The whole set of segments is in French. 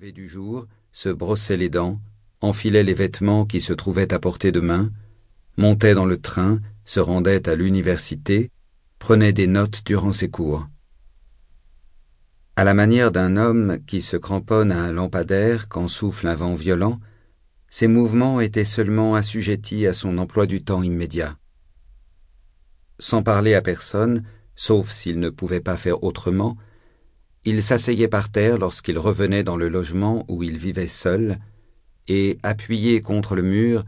du jour, se brossait les dents, enfilait les vêtements qui se trouvaient à portée de main, montait dans le train, se rendait à l'université, prenait des notes durant ses cours. À la manière d'un homme qui se cramponne à un lampadaire quand souffle un vent violent, ses mouvements étaient seulement assujettis à son emploi du temps immédiat. Sans parler à personne, sauf s'il ne pouvait pas faire autrement, il s'asseyait par terre lorsqu'il revenait dans le logement où il vivait seul, et, appuyé contre le mur,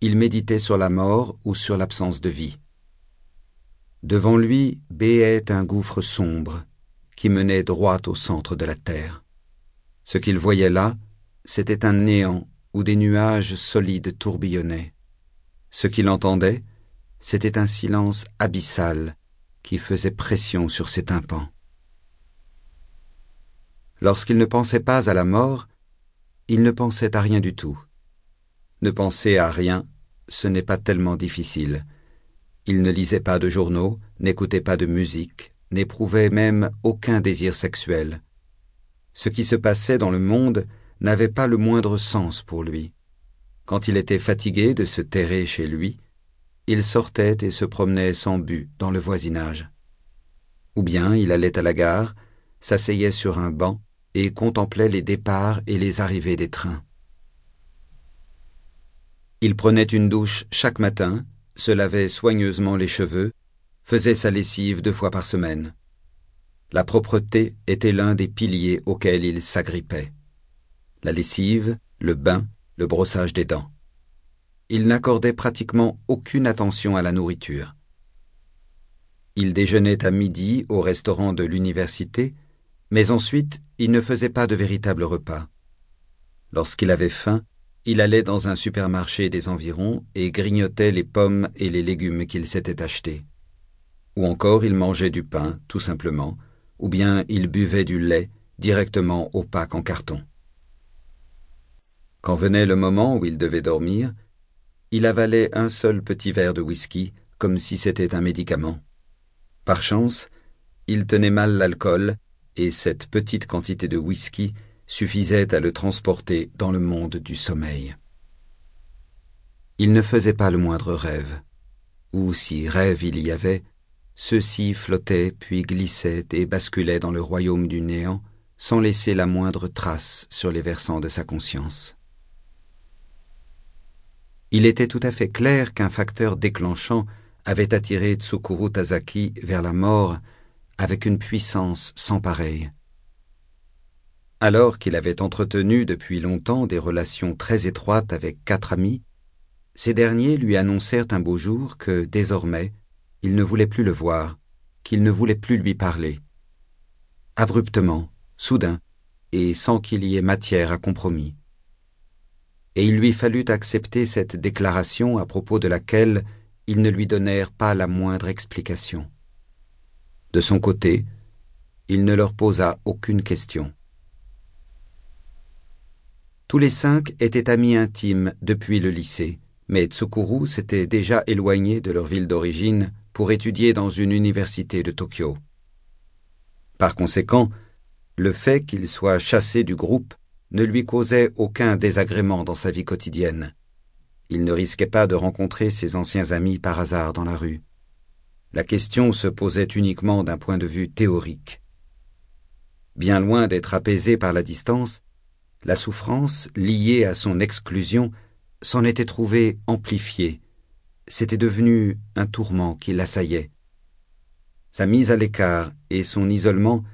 il méditait sur la mort ou sur l'absence de vie. Devant lui béait un gouffre sombre qui menait droit au centre de la terre. Ce qu'il voyait là, c'était un néant où des nuages solides tourbillonnaient. Ce qu'il entendait, c'était un silence abyssal qui faisait pression sur ses tympans. Lorsqu'il ne pensait pas à la mort, il ne pensait à rien du tout. Ne penser à rien, ce n'est pas tellement difficile. Il ne lisait pas de journaux, n'écoutait pas de musique, n'éprouvait même aucun désir sexuel. Ce qui se passait dans le monde n'avait pas le moindre sens pour lui. Quand il était fatigué de se terrer chez lui, il sortait et se promenait sans but dans le voisinage. Ou bien il allait à la gare, s'asseyait sur un banc et contemplait les départs et les arrivées des trains. Il prenait une douche chaque matin, se lavait soigneusement les cheveux, faisait sa lessive deux fois par semaine. La propreté était l'un des piliers auxquels il s'agrippait. La lessive, le bain, le brossage des dents. Il n'accordait pratiquement aucune attention à la nourriture. Il déjeunait à midi au restaurant de l'université mais ensuite, il ne faisait pas de véritable repas. Lorsqu'il avait faim, il allait dans un supermarché des environs et grignotait les pommes et les légumes qu'il s'était achetés. Ou encore il mangeait du pain, tout simplement, ou bien il buvait du lait directement au en carton. Quand venait le moment où il devait dormir, il avalait un seul petit verre de whisky comme si c'était un médicament. Par chance, il tenait mal l'alcool et cette petite quantité de whisky suffisait à le transporter dans le monde du sommeil. Il ne faisait pas le moindre rêve, ou si rêve il y avait, ceux-ci flottaient puis glissaient et basculaient dans le royaume du néant sans laisser la moindre trace sur les versants de sa conscience. Il était tout à fait clair qu'un facteur déclenchant avait attiré Tsukuru Tazaki vers la mort avec une puissance sans pareille. Alors qu'il avait entretenu depuis longtemps des relations très étroites avec quatre amis, ces derniers lui annoncèrent un beau jour que, désormais, il ne voulait plus le voir, qu'il ne voulait plus lui parler. Abruptement, soudain, et sans qu'il y ait matière à compromis. Et il lui fallut accepter cette déclaration à propos de laquelle ils ne lui donnèrent pas la moindre explication. De son côté, il ne leur posa aucune question. Tous les cinq étaient amis intimes depuis le lycée, mais Tsukuru s'était déjà éloigné de leur ville d'origine pour étudier dans une université de Tokyo. Par conséquent, le fait qu'il soit chassé du groupe ne lui causait aucun désagrément dans sa vie quotidienne. Il ne risquait pas de rencontrer ses anciens amis par hasard dans la rue la question se posait uniquement d'un point de vue théorique. Bien loin d'être apaisée par la distance, la souffrance liée à son exclusion s'en était trouvée amplifiée. C'était devenu un tourment qui l'assaillait. Sa mise à l'écart et son isolement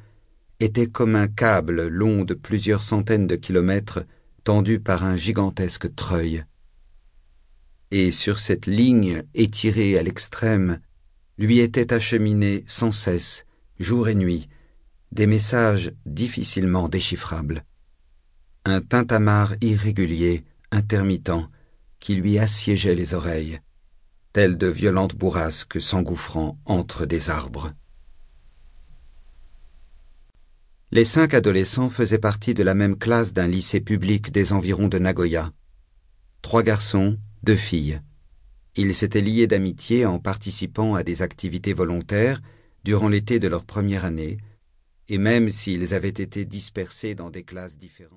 étaient comme un câble long de plusieurs centaines de kilomètres tendu par un gigantesque treuil. Et sur cette ligne étirée à l'extrême, lui étaient acheminés sans cesse, jour et nuit, des messages difficilement déchiffrables. Un tintamarre irrégulier, intermittent, qui lui assiégeait les oreilles, telles de violentes bourrasques s'engouffrant entre des arbres. Les cinq adolescents faisaient partie de la même classe d'un lycée public des environs de Nagoya. Trois garçons, deux filles. Ils s'étaient liés d'amitié en participant à des activités volontaires durant l'été de leur première année, et même s'ils avaient été dispersés dans des classes différentes.